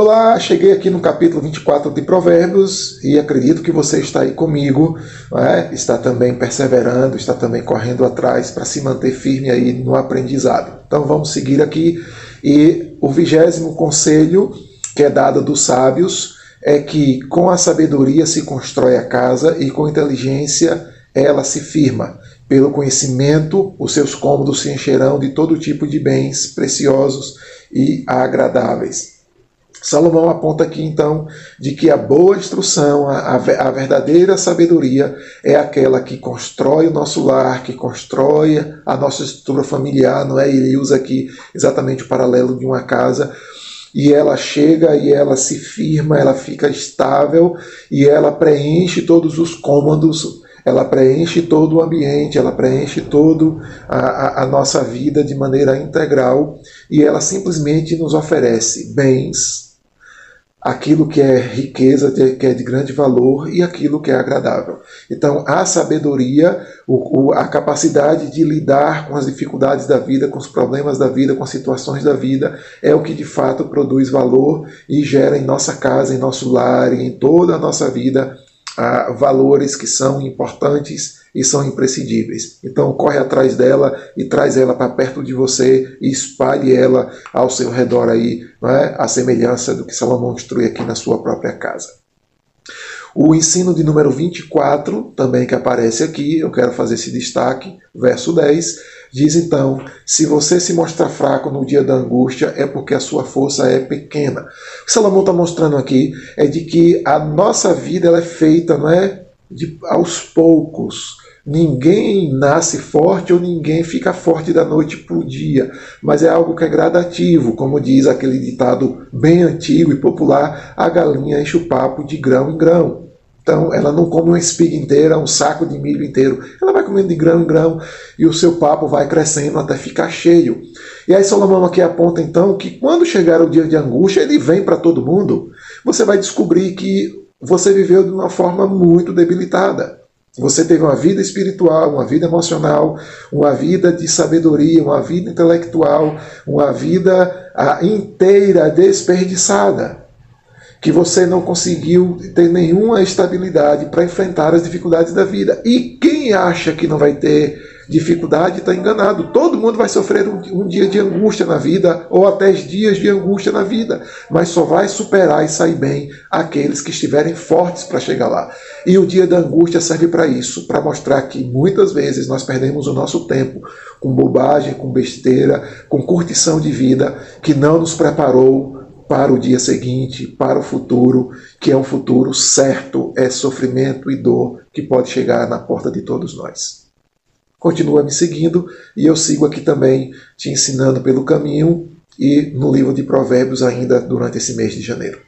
Olá, cheguei aqui no capítulo 24 de Provérbios e acredito que você está aí comigo, é? está também perseverando, está também correndo atrás para se manter firme aí no aprendizado. Então vamos seguir aqui e o vigésimo conselho que é dado dos sábios é que com a sabedoria se constrói a casa e com inteligência ela se firma. Pelo conhecimento, os seus cômodos se encherão de todo tipo de bens preciosos e agradáveis. Salomão aponta aqui então de que a boa instrução, a, a, verdadeira sabedoria é aquela que constrói o nosso lar, que constrói a nossa estrutura familiar, não é? Ele usa aqui exatamente o paralelo de uma casa e ela chega e ela se firma, ela fica estável e ela preenche todos os cômodos, ela preenche todo o ambiente, ela preenche toda a, a, nossa vida de maneira integral e ela simplesmente nos oferece bens, aquilo que é riqueza, que é de grande valor e aquilo que é agradável. Então, a sabedoria, a capacidade de lidar com as dificuldades da vida, com os problemas da vida, com as situações da vida, é o que de fato produz valor e gera em nossa casa, em nosso lar e em toda a nossa vida valores que são importantes e são imprescindíveis. Então corre atrás dela e traz ela para perto de você e espalhe ela ao seu redor aí, não é? a semelhança do que Salomão instrui aqui na sua própria casa. O ensino de número 24, também que aparece aqui, eu quero fazer esse destaque, verso 10, diz então: se você se mostrar fraco no dia da angústia, é porque a sua força é pequena. O que Salomão está mostrando aqui é de que a nossa vida ela é feita não é, de, aos poucos. Ninguém nasce forte ou ninguém fica forte da noite para o dia, mas é algo que é gradativo, como diz aquele ditado bem antigo e popular: a galinha enche o papo de grão em grão. Então, ela não come uma espiga inteira, um saco de milho inteiro. Ela vai comendo de grão em grão e o seu papo vai crescendo até ficar cheio. E aí, Salomão aqui aponta então que quando chegar o dia de angústia, ele vem para todo mundo. Você vai descobrir que você viveu de uma forma muito debilitada. Você teve uma vida espiritual, uma vida emocional, uma vida de sabedoria, uma vida intelectual, uma vida ah, inteira desperdiçada que você não conseguiu ter nenhuma estabilidade para enfrentar as dificuldades da vida. E quem acha que não vai ter dificuldade está enganado. Todo mundo vai sofrer um, um, dia de angústia na vida, ou até dias de angústia na vida, mas só vai superar e sair bem aqueles que estiverem fortes para chegar lá. E o dia da angústia serve para isso, para mostrar que muitas vezes nós perdemos o nosso tempo com bobagem, com besteira, com curtição de vida que não nos preparou para o dia seguinte, para o futuro, que é um futuro certo, é sofrimento e dor que pode chegar na porta de todos nós. Continua me seguindo e eu sigo aqui também te ensinando pelo caminho e no livro de Provérbios ainda durante esse mês de janeiro.